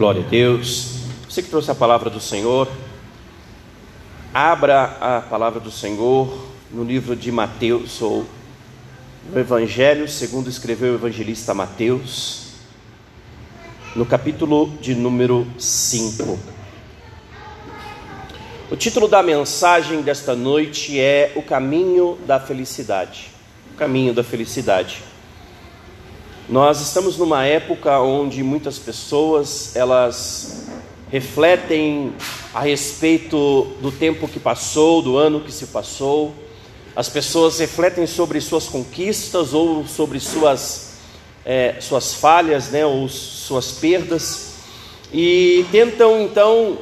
Glória a Deus. Você que trouxe a palavra do Senhor, abra a palavra do Senhor no livro de Mateus, ou no Evangelho, segundo escreveu o evangelista Mateus, no capítulo de número 5. O título da mensagem desta noite é O Caminho da Felicidade. O Caminho da Felicidade. Nós estamos numa época onde muitas pessoas elas refletem a respeito do tempo que passou, do ano que se passou. As pessoas refletem sobre suas conquistas ou sobre suas, é, suas falhas, né, ou suas perdas, e tentam então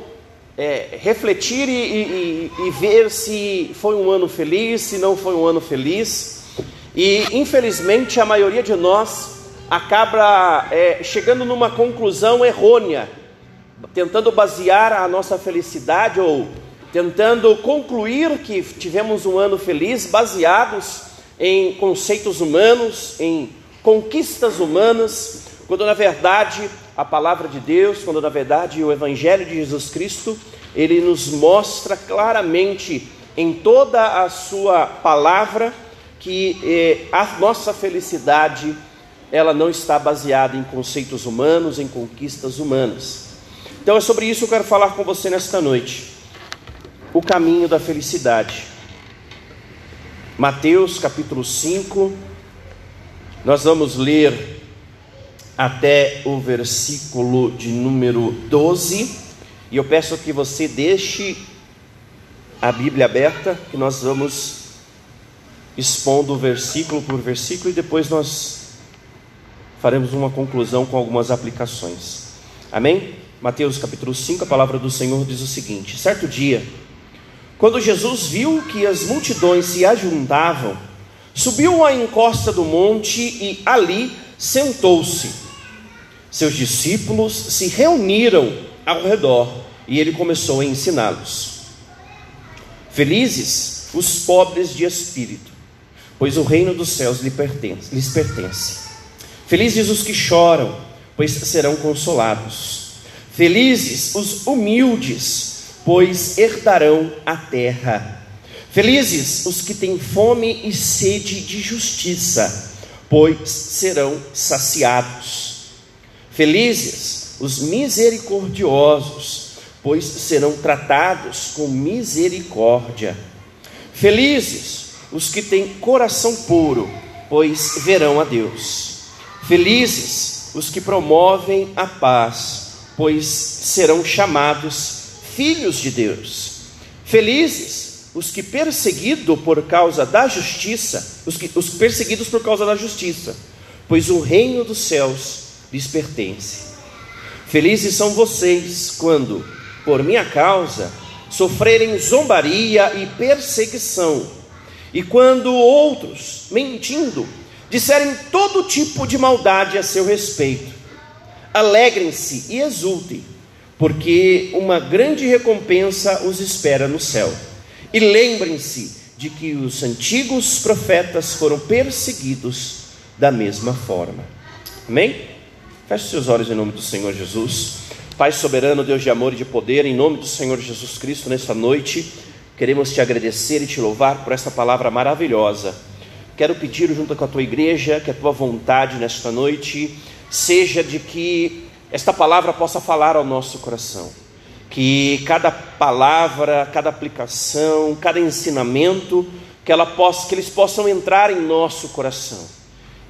é, refletir e, e, e ver se foi um ano feliz, se não foi um ano feliz. E infelizmente a maioria de nós acaba é, chegando numa conclusão errônea, tentando basear a nossa felicidade ou tentando concluir que tivemos um ano feliz baseados em conceitos humanos, em conquistas humanas, quando na verdade a palavra de Deus, quando na verdade o Evangelho de Jesus Cristo, ele nos mostra claramente em toda a sua palavra que eh, a nossa felicidade ela não está baseada em conceitos humanos, em conquistas humanas. Então é sobre isso que eu quero falar com você nesta noite. O caminho da felicidade. Mateus capítulo 5, nós vamos ler até o versículo de número 12, e eu peço que você deixe a Bíblia aberta, que nós vamos expondo versículo por versículo e depois nós faremos uma conclusão com algumas aplicações. Amém? Mateus capítulo 5, a palavra do Senhor diz o seguinte: Certo dia, quando Jesus viu que as multidões se ajuntavam, subiu à encosta do monte e ali sentou-se. Seus discípulos se reuniram ao redor e ele começou a ensiná-los. Felizes os pobres de espírito, pois o reino dos céus lhes pertence. Felizes os que choram, pois serão consolados. Felizes os humildes, pois herdarão a terra. Felizes os que têm fome e sede de justiça, pois serão saciados. Felizes os misericordiosos, pois serão tratados com misericórdia. Felizes os que têm coração puro, pois verão a Deus. Felizes os que promovem a paz, pois serão chamados filhos de Deus. Felizes os que perseguidos por causa da justiça, os, que, os perseguidos por causa da justiça, pois o reino dos céus lhes pertence. Felizes são vocês quando, por minha causa, sofrerem zombaria e perseguição, e quando outros, mentindo, disserem todo tipo de maldade a seu respeito. Alegrem-se e exultem, porque uma grande recompensa os espera no céu. E lembrem-se de que os antigos profetas foram perseguidos da mesma forma. Amém? Feche seus olhos em nome do Senhor Jesus. Pai soberano, Deus de amor e de poder, em nome do Senhor Jesus Cristo, nesta noite, queremos te agradecer e te louvar por esta palavra maravilhosa Quero pedir junto com a tua igreja que a tua vontade nesta noite seja de que esta palavra possa falar ao nosso coração. Que cada palavra, cada aplicação, cada ensinamento, que, ela possa, que eles possam entrar em nosso coração.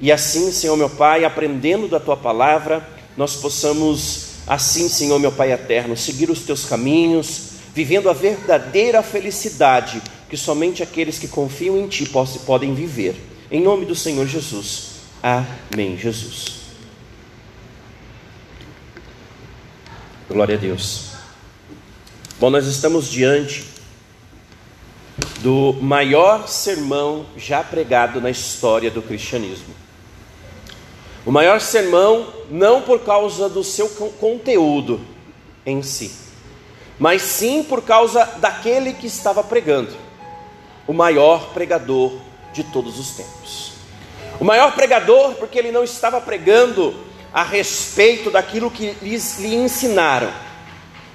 E assim, Senhor meu Pai, aprendendo da tua palavra, nós possamos, assim, Senhor meu Pai eterno, seguir os teus caminhos, vivendo a verdadeira felicidade que somente aqueles que confiam em Ti podem viver. Em nome do Senhor Jesus. Amém, Jesus. Glória a Deus. Bom, nós estamos diante do maior sermão já pregado na história do cristianismo. O maior sermão, não por causa do seu conteúdo em si, mas sim por causa daquele que estava pregando o maior pregador de todos os tempos. O maior pregador, porque ele não estava pregando a respeito daquilo que lhes, lhe ensinaram.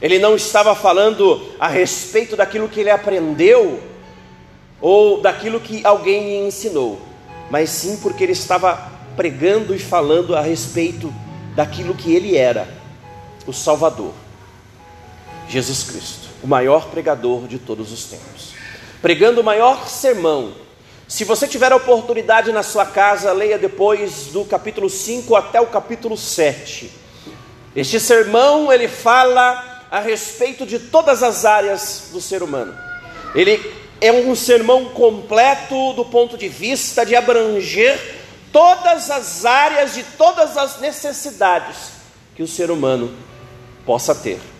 Ele não estava falando a respeito daquilo que ele aprendeu ou daquilo que alguém lhe ensinou, mas sim porque ele estava pregando e falando a respeito daquilo que ele era, o Salvador, Jesus Cristo, o maior pregador de todos os tempos, pregando o maior sermão. Se você tiver a oportunidade na sua casa, leia depois do capítulo 5 até o capítulo 7. Este sermão ele fala a respeito de todas as áreas do ser humano. Ele é um sermão completo do ponto de vista de abranger todas as áreas de todas as necessidades que o ser humano possa ter.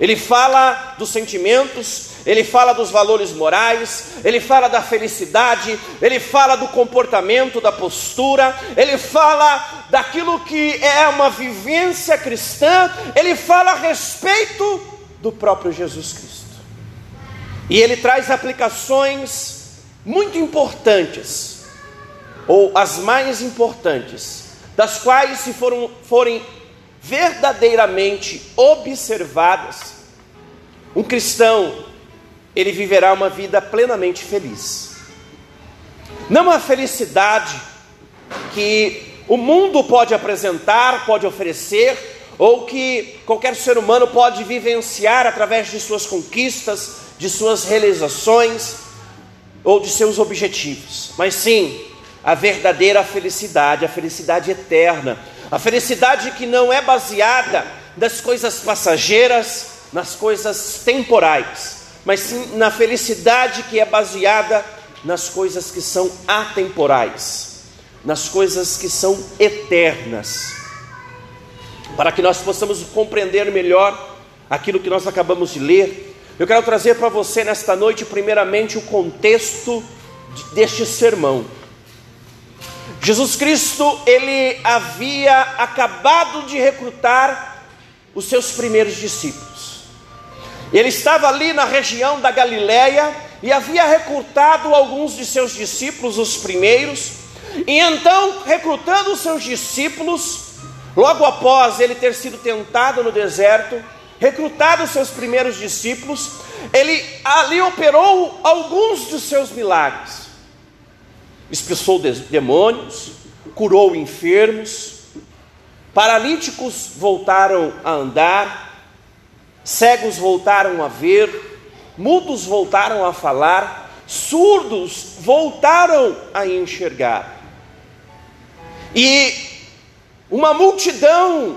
Ele fala dos sentimentos, ele fala dos valores morais, ele fala da felicidade, ele fala do comportamento, da postura, ele fala daquilo que é uma vivência cristã, ele fala a respeito do próprio Jesus Cristo. E ele traz aplicações muito importantes ou as mais importantes, das quais, se foram, forem verdadeiramente observadas, um cristão ele viverá uma vida plenamente feliz. Não a felicidade que o mundo pode apresentar, pode oferecer, ou que qualquer ser humano pode vivenciar através de suas conquistas, de suas realizações ou de seus objetivos, mas sim a verdadeira felicidade, a felicidade eterna, a felicidade que não é baseada nas coisas passageiras, nas coisas temporais, mas sim na felicidade que é baseada nas coisas que são atemporais, nas coisas que são eternas. Para que nós possamos compreender melhor aquilo que nós acabamos de ler, eu quero trazer para você nesta noite, primeiramente, o contexto deste sermão. Jesus Cristo, ele havia acabado de recrutar os seus primeiros discípulos. Ele estava ali na região da Galiléia e havia recrutado alguns de seus discípulos, os primeiros, e então, recrutando os seus discípulos, logo após ele ter sido tentado no deserto, recrutado os seus primeiros discípulos, ele ali operou alguns dos seus milagres expulsou demônios, curou enfermos, paralíticos voltaram a andar, cegos voltaram a ver, mudos voltaram a falar, surdos voltaram a enxergar. E uma multidão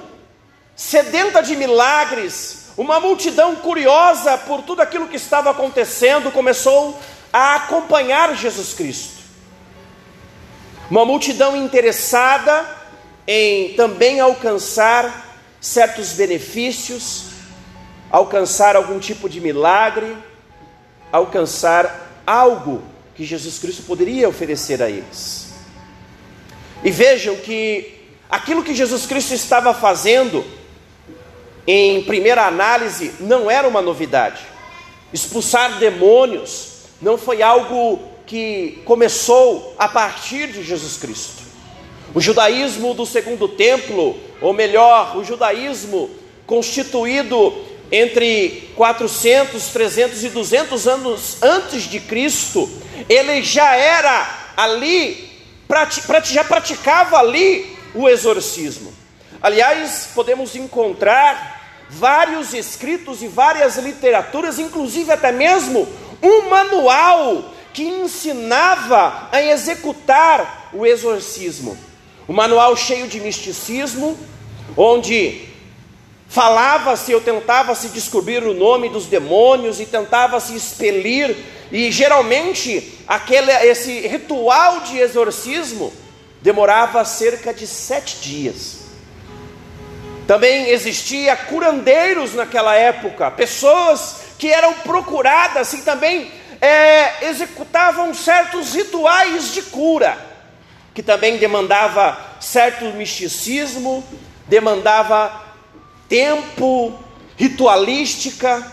sedenta de milagres, uma multidão curiosa por tudo aquilo que estava acontecendo, começou a acompanhar Jesus Cristo. Uma multidão interessada em também alcançar certos benefícios, alcançar algum tipo de milagre, alcançar algo que Jesus Cristo poderia oferecer a eles. E vejam que aquilo que Jesus Cristo estava fazendo, em primeira análise, não era uma novidade. Expulsar demônios não foi algo que começou a partir de Jesus Cristo. O judaísmo do segundo templo, ou melhor, o judaísmo constituído entre 400, 300 e 200 anos antes de Cristo, ele já era ali, já praticava ali o exorcismo. Aliás, podemos encontrar vários escritos e várias literaturas, inclusive até mesmo um manual que ensinava a executar o exorcismo. O manual cheio de misticismo, onde falava-se ou tentava-se descobrir o nome dos demônios e tentava-se expelir, e geralmente aquele, esse ritual de exorcismo demorava cerca de sete dias. Também existia curandeiros naquela época, pessoas que eram procuradas e também é, executavam certos rituais de cura, que também demandava certo misticismo, demandava tempo, ritualística.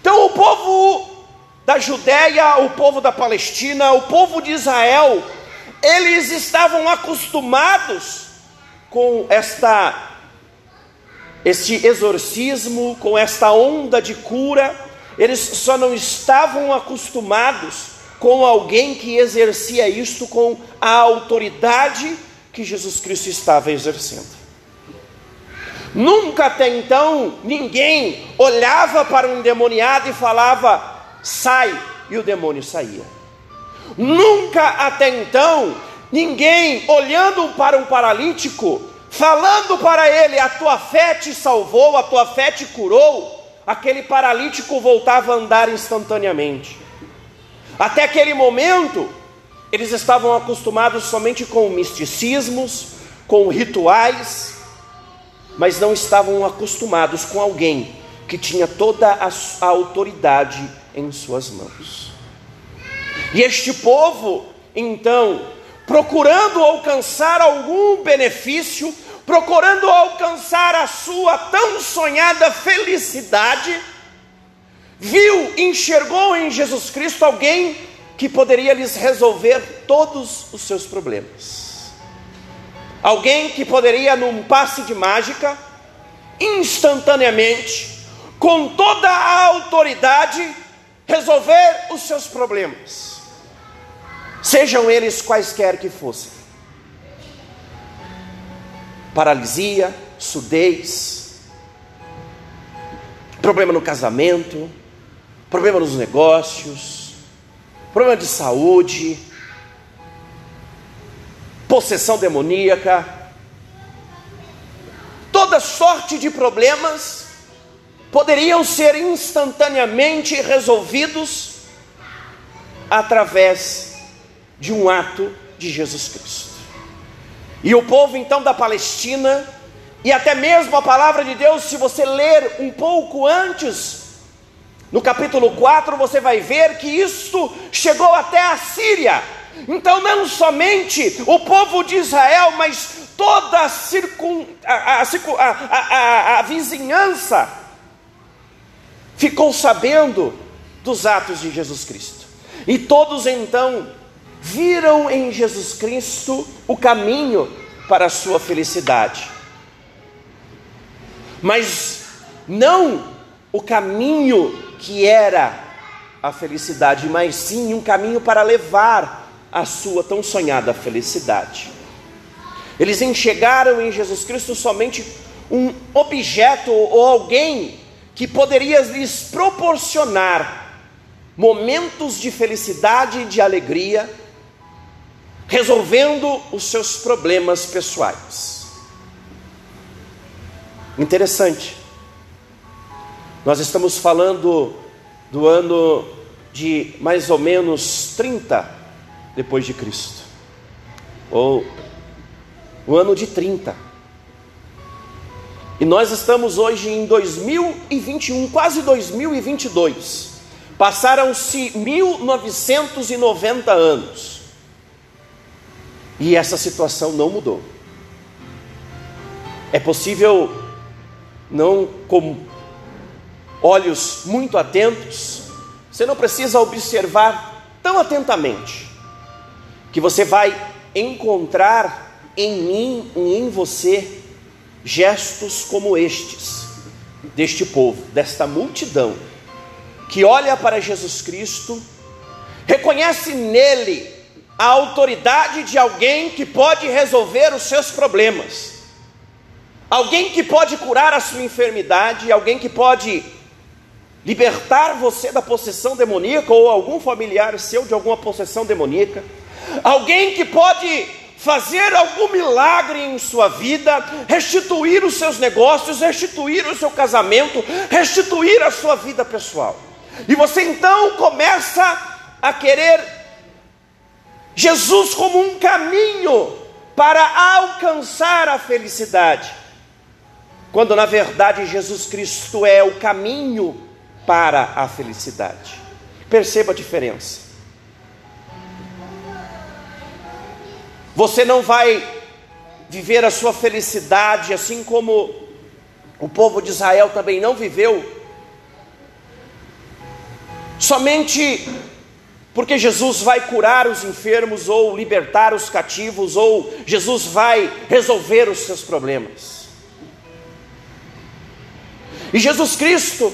Então o povo da Judéia, o povo da Palestina, o povo de Israel, eles estavam acostumados com esta este exorcismo, com esta onda de cura, eles só não estavam acostumados com alguém que exercia isto com a autoridade que Jesus Cristo estava exercendo. Nunca até então ninguém olhava para um endemoniado e falava, sai, e o demônio saía. Nunca até então ninguém olhando para um paralítico, falando para ele, a tua fé te salvou, a tua fé te curou, aquele paralítico voltava a andar instantaneamente. Até aquele momento, eles estavam acostumados somente com misticismos, com rituais, mas não estavam acostumados com alguém que tinha toda a, autoridade em suas mãos. E este povo, então, procurando alcançar algum benefício, procurando alcançar a sua tão sonhada felicidade, viu, enxergou em Jesus Cristo alguém que poderia lhes resolver todos os seus problemas. Alguém que poderia, num passe de mágica, instantaneamente, com toda a autoridade, resolver os seus problemas, sejam eles quaisquer que fossem paralisia, surdez, problema no casamento, problema nos negócios, problema de saúde, possessão demoníaca, toda sorte de problemas poderiam ser instantaneamente resolvidos através de um ato de Jesus Cristo. E o povo então da Palestina, e até mesmo a palavra de Deus, se você ler um pouco antes no capítulo 4 você vai ver que isto chegou até a Síria. Então, não somente o povo de Israel, mas toda a, circun, a, a, a vizinhança ficou sabendo dos atos de Jesus Cristo. E todos então viram em Jesus Cristo o caminho para a sua felicidade. Mas não o caminho que era a felicidade, mas sim um caminho para levar a sua tão sonhada felicidade. Eles enxergaram em Jesus Cristo somente um objeto ou alguém que poderia lhes proporcionar momentos de felicidade e de alegria, resolvendo os seus problemas pessoais. Interessante. Nós estamos falando do ano de mais ou menos 30 depois de Cristo. Ou o ano de 30. E nós estamos hoje em 2021, quase 2022. Passaram-se 1990 anos. E essa situação não mudou. É possível não olhos muito atentos, você não precisa observar tão atentamente, que você vai encontrar em mim e em você gestos como estes, deste povo, desta multidão, que olha para Jesus Cristo, reconhece nele a autoridade de alguém que pode resolver os seus problemas, alguém que pode curar a sua enfermidade, alguém que pode libertar você da possessão demoníaca ou algum familiar seu de alguma possessão demoníaca, alguém que pode fazer algum milagre em sua vida, restituir os seus negócios, restituir o seu casamento, restituir a sua vida pessoal. E você então começa a querer Jesus como um caminho para alcançar a felicidade, quando na verdade Jesus Cristo é o caminho para a felicidade. Perceba a diferença. Você não vai viver a sua felicidade assim como o povo de Israel também não viveu, somente porque Jesus vai curar os enfermos, ou libertar os cativos, ou Jesus vai resolver os seus problemas. E Jesus Cristo,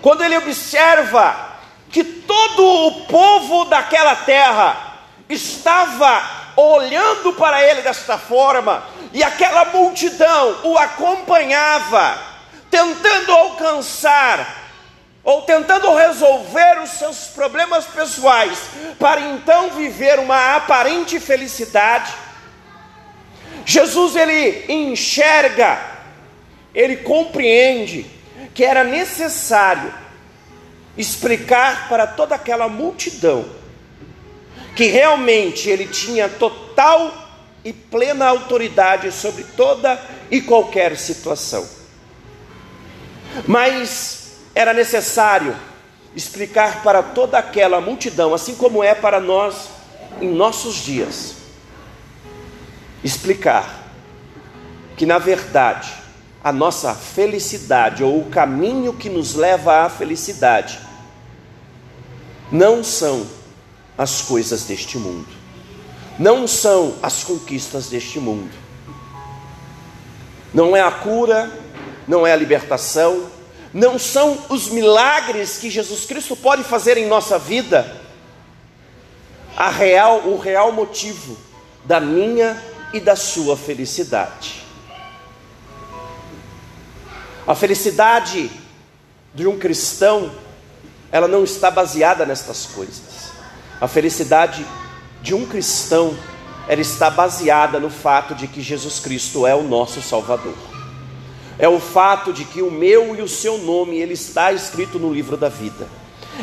quando ele observa que todo o povo daquela terra estava olhando para ele desta forma, e aquela multidão o acompanhava, tentando alcançar ou tentando resolver os seus problemas pessoais, para então viver uma aparente felicidade. Jesus ele enxerga, ele compreende que era necessário explicar para toda aquela multidão que realmente ele tinha total e plena autoridade sobre toda e qualquer situação. Mas era necessário explicar para toda aquela multidão, assim como é para nós em nossos dias, explicar que na verdade a nossa felicidade ou o caminho que nos leva à felicidade não são as coisas deste mundo, não são as conquistas deste mundo, não é a cura, não é a libertação, não são os milagres que Jesus Cristo pode fazer em nossa vida a real, o real motivo da minha e da sua felicidade. A felicidade de um cristão, ela não está baseada nestas coisas. A felicidade de um cristão, ela está baseada no fato de que Jesus Cristo é o nosso Salvador é o fato de que o meu e o seu nome ele está escrito no livro da vida.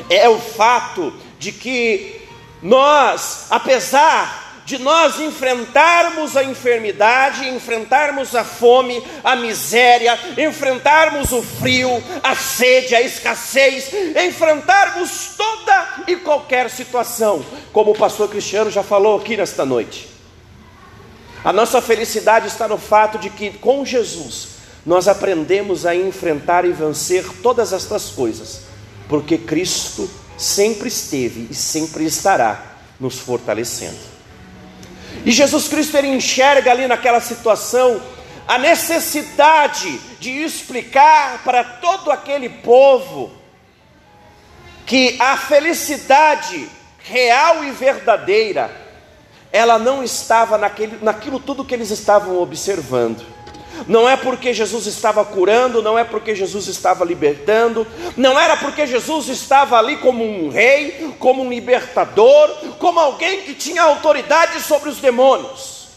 É o fato de que nós, apesar de nós enfrentarmos a enfermidade, enfrentarmos a fome, a miséria, enfrentarmos o frio, a sede, a escassez, enfrentarmos toda e qualquer situação, como o pastor Cristiano já falou aqui nesta noite. A nossa felicidade está no fato de que com Jesus nós aprendemos a enfrentar e vencer todas estas coisas, porque Cristo sempre esteve e sempre estará nos fortalecendo. E Jesus Cristo ele enxerga ali naquela situação a necessidade de explicar para todo aquele povo que a felicidade real e verdadeira ela não estava naquele, naquilo tudo que eles estavam observando não é porque Jesus estava curando, não é porque Jesus estava libertando, não era porque Jesus estava ali como um rei, como um libertador, como alguém que tinha autoridade sobre os demônios.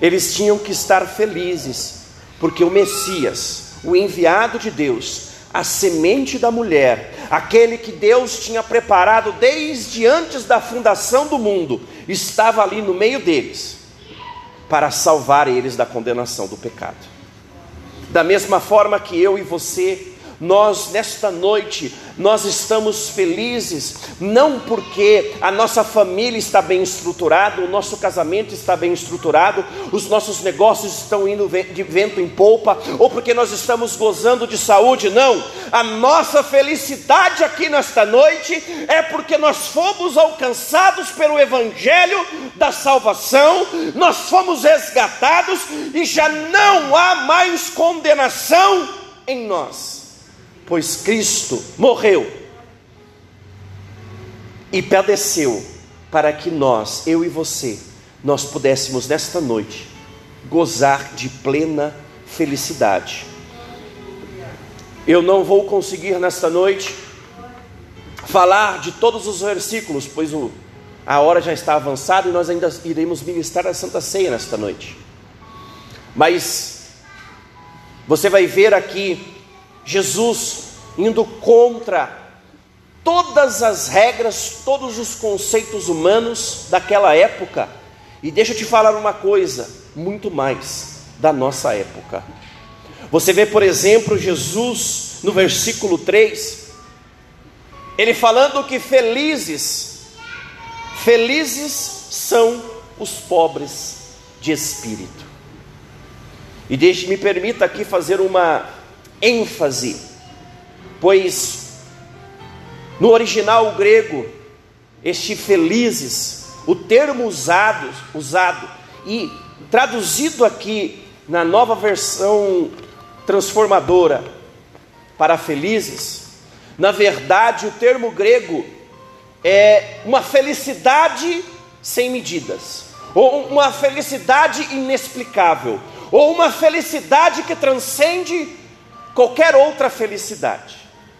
Eles tinham que estar felizes, porque o Messias, o enviado de Deus, a semente da mulher, aquele que Deus tinha preparado desde antes da fundação do mundo, estava ali no meio deles para salvar eles da condenação do pecado. Da mesma forma que eu e você nós nesta noite, nós estamos felizes, não porque a nossa família está bem estruturada, o nosso casamento está bem estruturado, os nossos negócios estão indo de vento em polpa, ou porque nós estamos gozando de saúde, não. A nossa felicidade aqui nesta noite é porque nós fomos alcançados pelo Evangelho da salvação, nós fomos resgatados e já não há mais condenação em nós pois Cristo morreu e padeceu para que nós, eu e você, nós pudéssemos nesta noite gozar de plena felicidade. Eu não vou conseguir nesta noite falar de todos os versículos, pois o, a hora já está avançada e nós ainda iremos ministrar a Santa Ceia nesta noite. Mas você vai ver aqui Jesus indo contra todas as regras, todos os conceitos humanos daquela época. E deixa eu te falar uma coisa, muito mais da nossa época. Você vê, por exemplo, Jesus no versículo 3, ele falando que felizes, felizes são os pobres de espírito. E deixe me permita aqui fazer uma ênfase, pois no original grego este felizes, o termo usado, usado e traduzido aqui na nova versão transformadora para felizes, na verdade o termo grego é uma felicidade sem medidas, ou uma felicidade inexplicável, ou uma felicidade que transcende qualquer outra felicidade.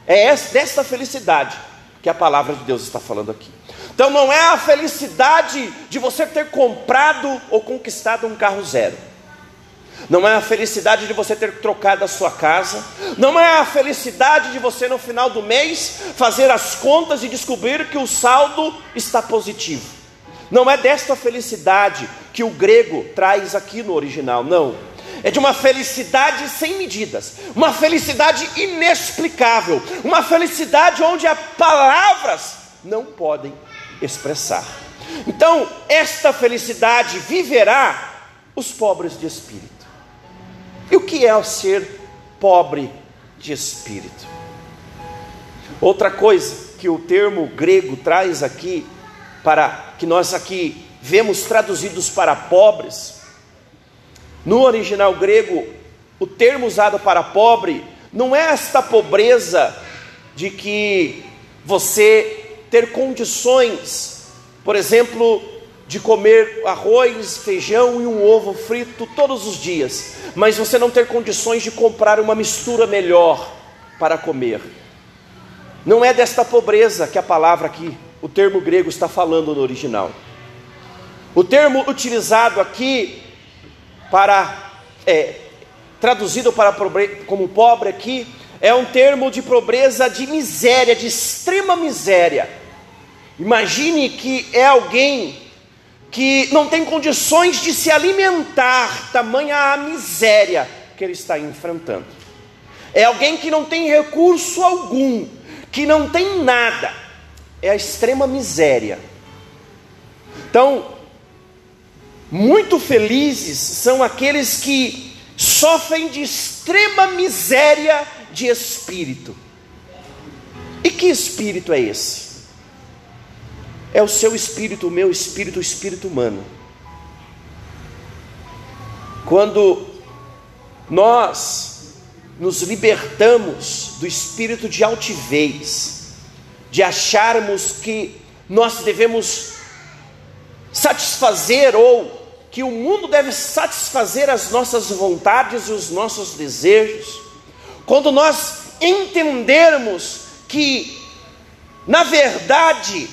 É desta felicidade que a palavra de Deus está falando aqui. Então não é a felicidade de você ter comprado ou conquistado um carro zero. Não é a felicidade de você ter trocado a sua casa, não é a felicidade de você no final do mês fazer as contas e descobrir que o saldo está positivo. Não é desta felicidade que o grego traz aqui no original, não. É de uma felicidade sem medidas, uma felicidade inexplicável, uma felicidade onde as palavras não podem expressar. Então, esta felicidade viverá os pobres de espírito. E o que é o ser pobre de espírito? Outra coisa que o termo grego traz aqui, para que nós aqui vemos traduzidos para pobres, no original grego, o termo usado para pobre não é esta pobreza de que você ter condições, por exemplo, de comer arroz, feijão e um ovo frito todos os dias, mas você não ter condições de comprar uma mistura melhor para comer. Não é desta pobreza que a palavra aqui, o termo grego está falando no original. O termo utilizado aqui para é, traduzido para como pobre aqui é um termo de pobreza de miséria, de extrema miséria Imagine que é alguém que não tem condições de se alimentar, tamanha a miséria que ele está enfrentando. É alguém que não tem recurso algum, que não tem nada. É a extrema miséria. Então, muito felizes são aqueles que sofrem de extrema miséria de espírito. E que espírito é esse? É o seu espírito, o meu espírito, o espírito humano. Quando nós nos libertamos do espírito de altivez, de acharmos que nós devemos satisfazer ou que o mundo deve satisfazer as nossas vontades e os nossos desejos, quando nós entendermos que, na verdade,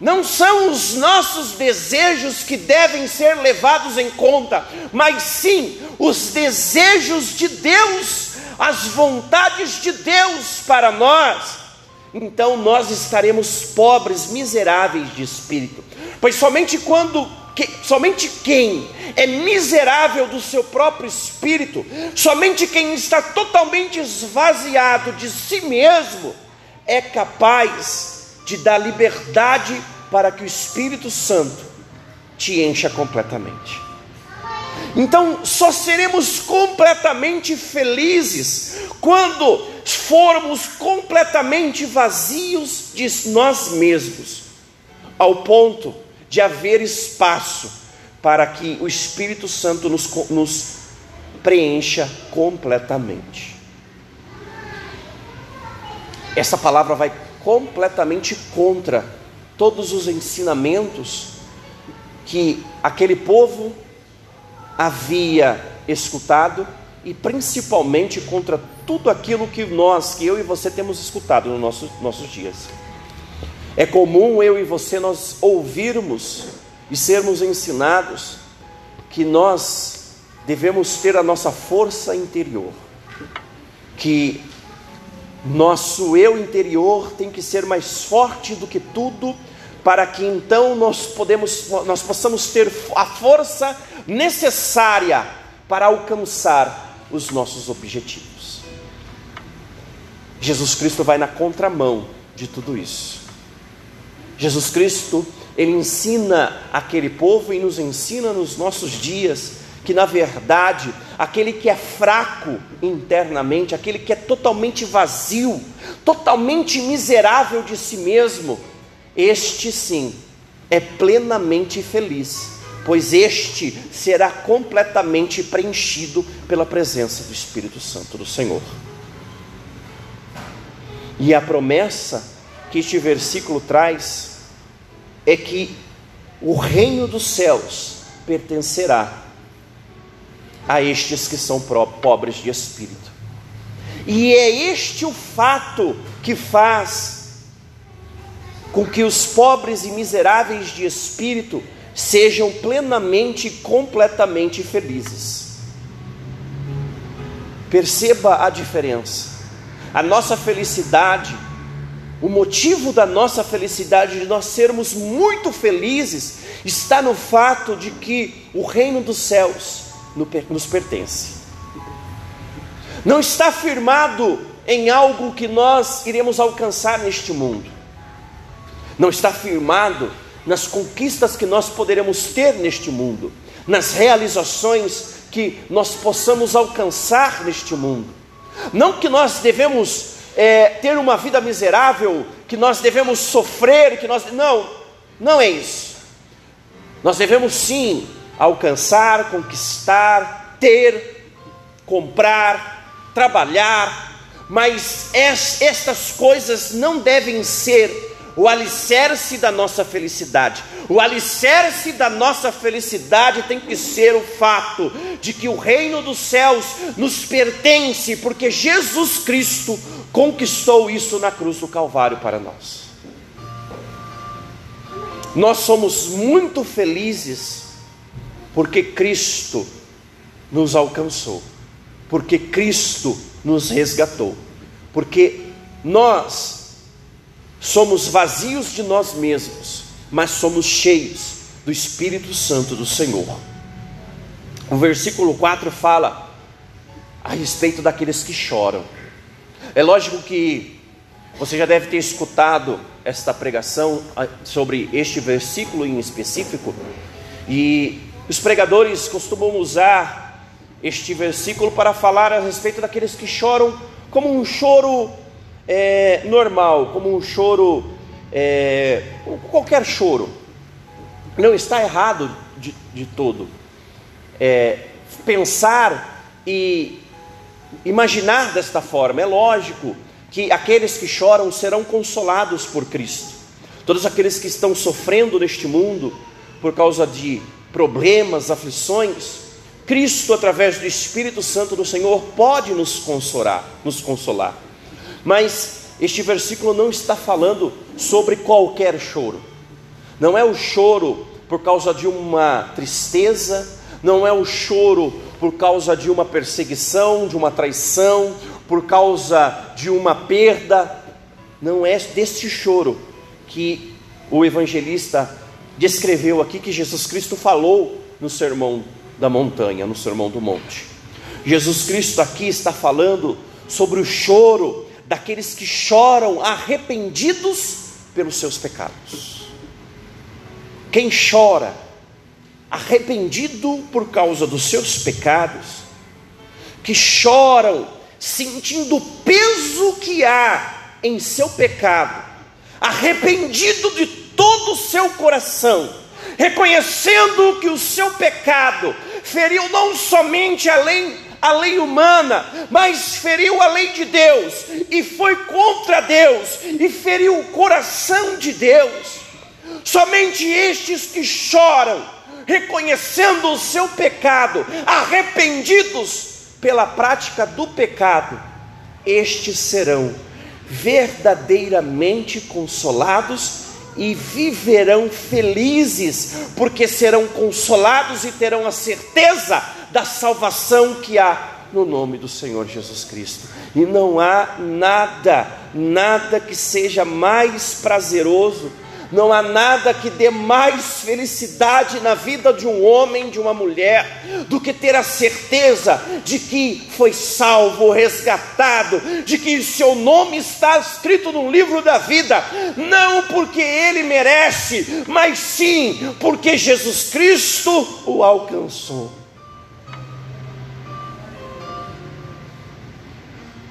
não são os nossos desejos que devem ser levados em conta, mas sim os desejos de Deus, as vontades de Deus para nós. Então nós estaremos pobres, miseráveis de espírito, pois somente quando que, somente quem é miserável do seu próprio espírito, somente quem está totalmente esvaziado de si mesmo, é capaz de dar liberdade para que o Espírito Santo te encha completamente. Então, só seremos completamente felizes quando formos completamente vazios de nós mesmos, ao ponto de haver espaço para que o Espírito Santo nos, nos preencha completamente. Essa palavra vai completamente contra todos os ensinamentos que aquele povo havia escutado e principalmente contra tudo aquilo que nós, que eu e você temos escutado nos nossos, nossos dias. É comum eu e você nós ouvirmos e sermos ensinados que nós devemos ter a nossa força interior, que nosso eu interior tem que ser mais forte do que tudo, para que então nós, podemos, nós possamos ter a força necessária para alcançar os nossos objetivos. Jesus Cristo vai na contramão de tudo isso. Jesus Cristo, ele ensina aquele povo e nos ensina nos nossos dias que na verdade aquele que é fraco internamente, aquele que é totalmente vazio, totalmente miserável de si mesmo, este sim é plenamente feliz, pois este será completamente preenchido pela presença do Espírito Santo do Senhor. E a promessa que este versículo traz é que o reino dos céus pertencerá a estes que são pobres de espírito. E é este o fato que faz com que os pobres e miseráveis de espírito sejam plenamente e completamente felizes. Perceba a diferença. A nossa felicidade, o motivo da nossa felicidade, de nós sermos muito felizes, está no fato de que o reino dos céus nos pertence. Não está firmado em algo que nós iremos alcançar neste mundo não está firmado nas conquistas que nós poderemos ter neste mundo, nas realizações que nós possamos alcançar neste mundo. Não que nós devemos é, ter uma vida miserável, que nós devemos sofrer, que nós. Não, não é isso. Nós devemos sim alcançar, conquistar, ter, comprar, trabalhar, mas estas coisas não devem ser o alicerce da nossa felicidade. O alicerce da nossa felicidade tem que ser o fato de que o reino dos céus nos pertence, porque Jesus Cristo conquistou isso na cruz do Calvário para nós. Nós somos muito felizes porque Cristo nos alcançou, porque Cristo nos resgatou, porque nós somos vazios de nós mesmos, mas somos cheios do Espírito Santo do Senhor. O versículo 4 fala a respeito daqueles que choram. É lógico que você já deve ter escutado esta pregação ah, sobre este versículo em específico, e os pregadores costumam usar este versículo para falar a respeito daqueles que choram como um choro é, normal, como um choro, é, qualquer choro, não está errado de, de todo. É, pensar e imaginar desta forma, é lógico que aqueles que choram serão consolados por Cristo. Todos aqueles que estão sofrendo neste mundo por causa de problemas, aflições, Cristo, através do Espírito Santo do Senhor, pode nos consolar, nos consolar. Mas este versículo não está falando sobre qualquer choro. Não é o choro por causa de uma tristeza, não é o choro por causa de uma perseguição, de uma traição, por causa de uma perda. Não é deste choro que o evangelista descreveu aqui, que Jesus Cristo falou no sermão da montanha, no sermão do monte. Jesus Cristo aqui está falando sobre o choro daqueles que choram arrependidos pelos seus pecados. Quem chora arrependido por causa dos seus pecados, que choram sentindo o peso que há em seu pecado, arrependido de todo o seu coração, reconhecendo que o seu pecado feriu não somente além a lei humana, mas feriu a lei de Deus, e foi contra Deus, e feriu o coração de Deus. Somente estes que choram, reconhecendo o seu pecado, arrependidos pela prática do pecado, estes serão verdadeiramente consolados e viverão felizes, porque serão consolados e terão a certeza da salvação que há no nome do Senhor Jesus Cristo. E não há nada, nada que seja mais prazeroso não há nada que dê mais felicidade na vida de um homem, de uma mulher, do que ter a certeza de que foi salvo, resgatado, de que seu nome está escrito no livro da vida, não porque ele merece, mas sim porque Jesus Cristo o alcançou.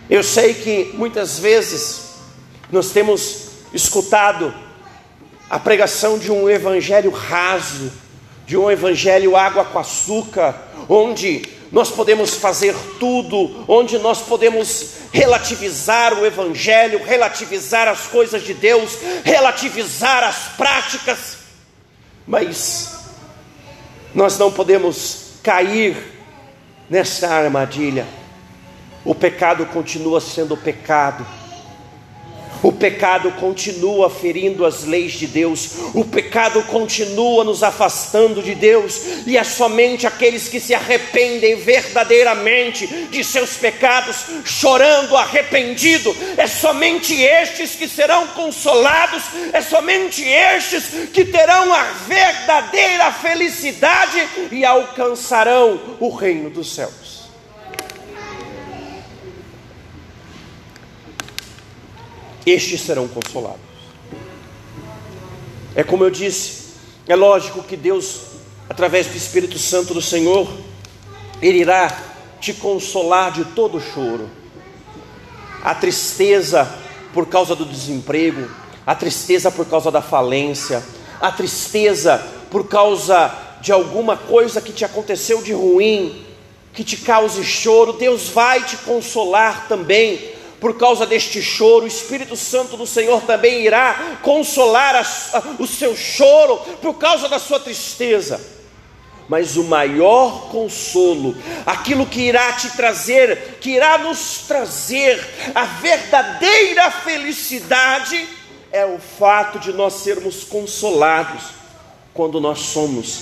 Eu sei que muitas vezes nós temos escutado a pregação de um evangelho raso, de um evangelho água com açúcar, onde nós podemos fazer tudo, onde nós podemos relativizar o Evangelho, relativizar as coisas de Deus, relativizar as práticas, mas nós não podemos cair nessa armadilha. O pecado continua sendo pecado o pecado continua ferindo as leis de Deus, o pecado continua nos afastando de Deus, e é somente aqueles que se arrependem verdadeiramente de seus pecados, chorando arrependido, é somente estes que serão consolados, é somente estes que terão a verdadeira felicidade e alcançarão o reino dos céus. Estes serão consolados. É como eu disse, é lógico que Deus, através do Espírito Santo do Senhor, Ele irá te consolar de todo choro. A tristeza por causa do desemprego, a tristeza por causa da falência, a tristeza por causa de alguma coisa que te aconteceu de ruim, que te cause choro, Deus vai te consolar também por causa deste choro, o Espírito Santo do Senhor também irá consolar a, a, o seu choro por causa da sua tristeza. Mas o maior consolo, aquilo que irá te trazer, que irá nos trazer a verdadeira felicidade, é o fato de nós sermos consolados quando nós somos,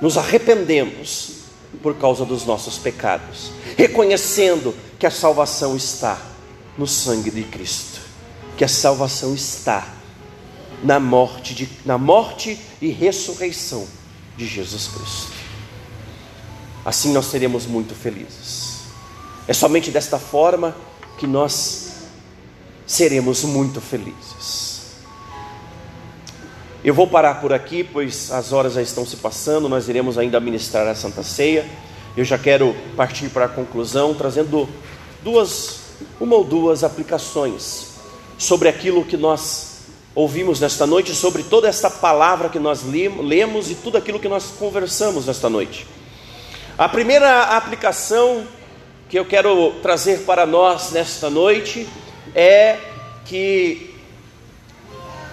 nos arrependemos por causa dos nossos pecados, reconhecendo que a salvação está no sangue de Cristo, que a salvação está na morte, de, na morte e ressurreição de Jesus Cristo. Assim nós seremos muito felizes. É somente desta forma que nós seremos muito felizes. Eu vou parar por aqui, pois as horas já estão se passando, nós iremos ainda ministrar a Santa Ceia. Eu já quero partir para a conclusão, trazendo duas uma ou duas aplicações sobre aquilo que nós ouvimos nesta noite, sobre toda esta palavra que nós lemos e tudo aquilo que nós conversamos nesta noite. A primeira aplicação que eu quero trazer para nós nesta noite é que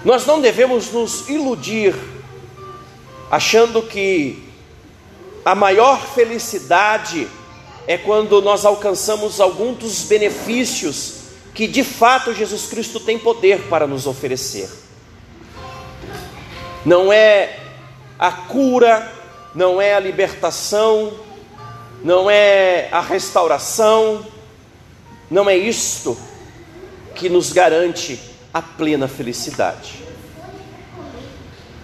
nós não devemos nos iludir achando que a maior felicidade é quando nós alcançamos algum dos benefícios que de fato Jesus Cristo tem poder para nos oferecer. Não é a cura, não é a libertação, não é a restauração, não é isto que nos garante a plena felicidade.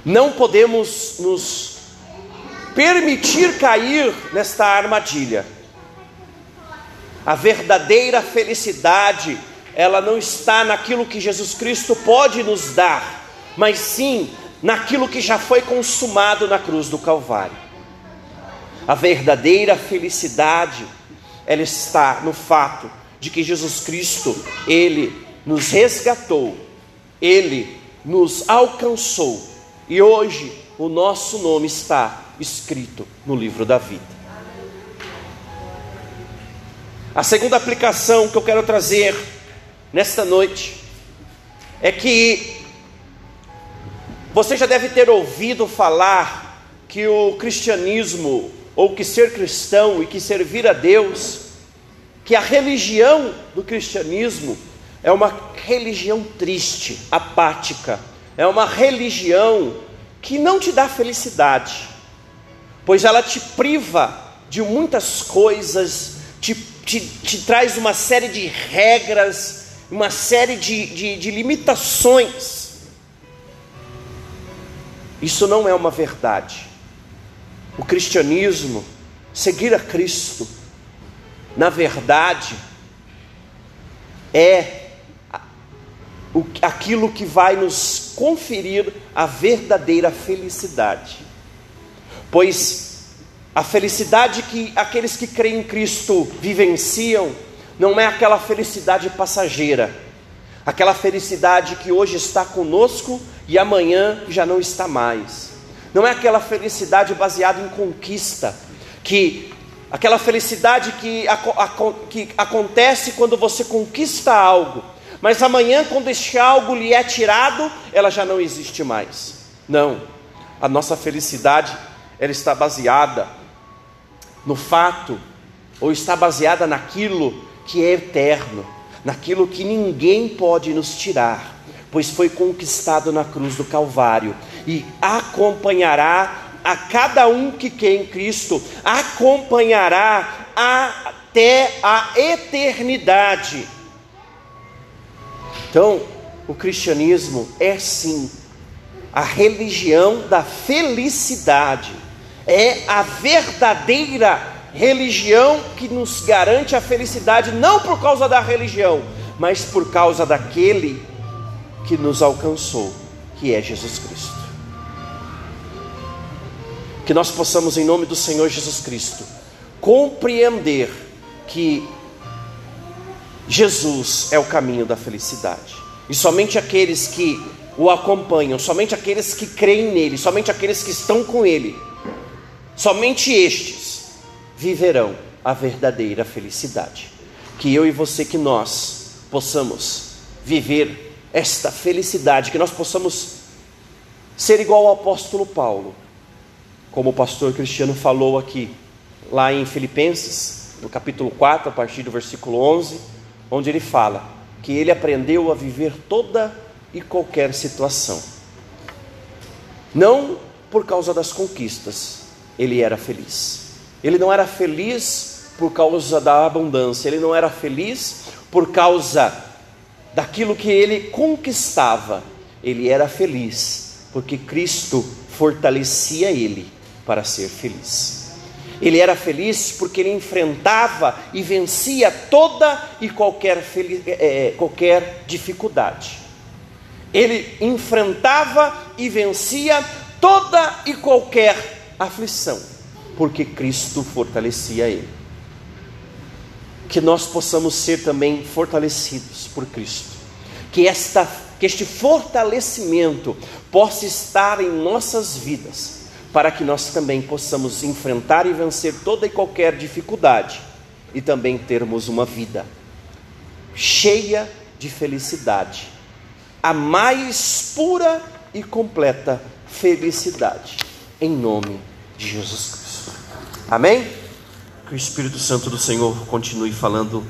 Não podemos nos permitir cair nesta armadilha a verdadeira felicidade, ela não está naquilo que Jesus Cristo pode nos dar, mas sim naquilo que já foi consumado na cruz do Calvário. A verdadeira felicidade, ela está no fato de que Jesus Cristo, ele nos resgatou, ele nos alcançou e hoje o nosso nome está escrito no livro da vida. A segunda aplicação que eu quero trazer nesta noite é que você já deve ter ouvido falar que o cristianismo, ou que ser cristão e que servir a Deus, que a religião do cristianismo é uma religião triste, apática, é uma religião que não te dá felicidade, pois ela te priva de muitas coisas, te te, te traz uma série de regras, uma série de, de, de limitações. Isso não é uma verdade. O cristianismo, seguir a Cristo, na verdade, é aquilo que vai nos conferir a verdadeira felicidade. Pois a felicidade que aqueles que creem em Cristo vivenciam não é aquela felicidade passageira. aquela felicidade que hoje está conosco e amanhã já não está mais. Não é aquela felicidade baseada em conquista, que aquela felicidade que, que acontece quando você conquista algo, mas amanhã, quando este algo lhe é tirado, ela já não existe mais. Não, a nossa felicidade ela está baseada no fato, ou está baseada naquilo que é eterno, naquilo que ninguém pode nos tirar, pois foi conquistado na cruz do Calvário e acompanhará a cada um que quer em Cristo, acompanhará até a eternidade. Então, o cristianismo é sim a religião da felicidade, é a verdadeira religião que nos garante a felicidade, não por causa da religião, mas por causa daquele que nos alcançou, que é Jesus Cristo. Que nós possamos, em nome do Senhor Jesus Cristo, compreender que Jesus é o caminho da felicidade, e somente aqueles que o acompanham, somente aqueles que creem nele, somente aqueles que estão com ele, somente estes viverão a verdadeira felicidade. Que eu e você, que nós possamos viver esta felicidade, que nós possamos ser igual ao apóstolo Paulo, como o pastor Cristiano falou aqui, lá em Filipenses, no capítulo 4, a partir do versículo 11, onde ele fala que ele aprendeu a viver toda e qualquer situação. Não por causa das conquistas, ele era feliz. Ele não era feliz por causa da abundância, ele não era feliz por causa daquilo que ele conquistava. Ele era feliz porque Cristo fortalecia ele para ser feliz. Ele era feliz porque ele enfrentava e vencia toda e qualquer, é, qualquer dificuldade ele enfrentava e vencia toda e qualquer aflição, porque Cristo fortalecia ele. Que nós possamos ser também fortalecidos por Cristo, que, esta, que este fortalecimento possa estar em nossas vidas, para que nós também possamos enfrentar e vencer toda e qualquer dificuldade e também termos uma vida cheia de felicidade. A mais pura e completa felicidade, em nome de Jesus Cristo. Amém? Que o Espírito Santo do Senhor continue falando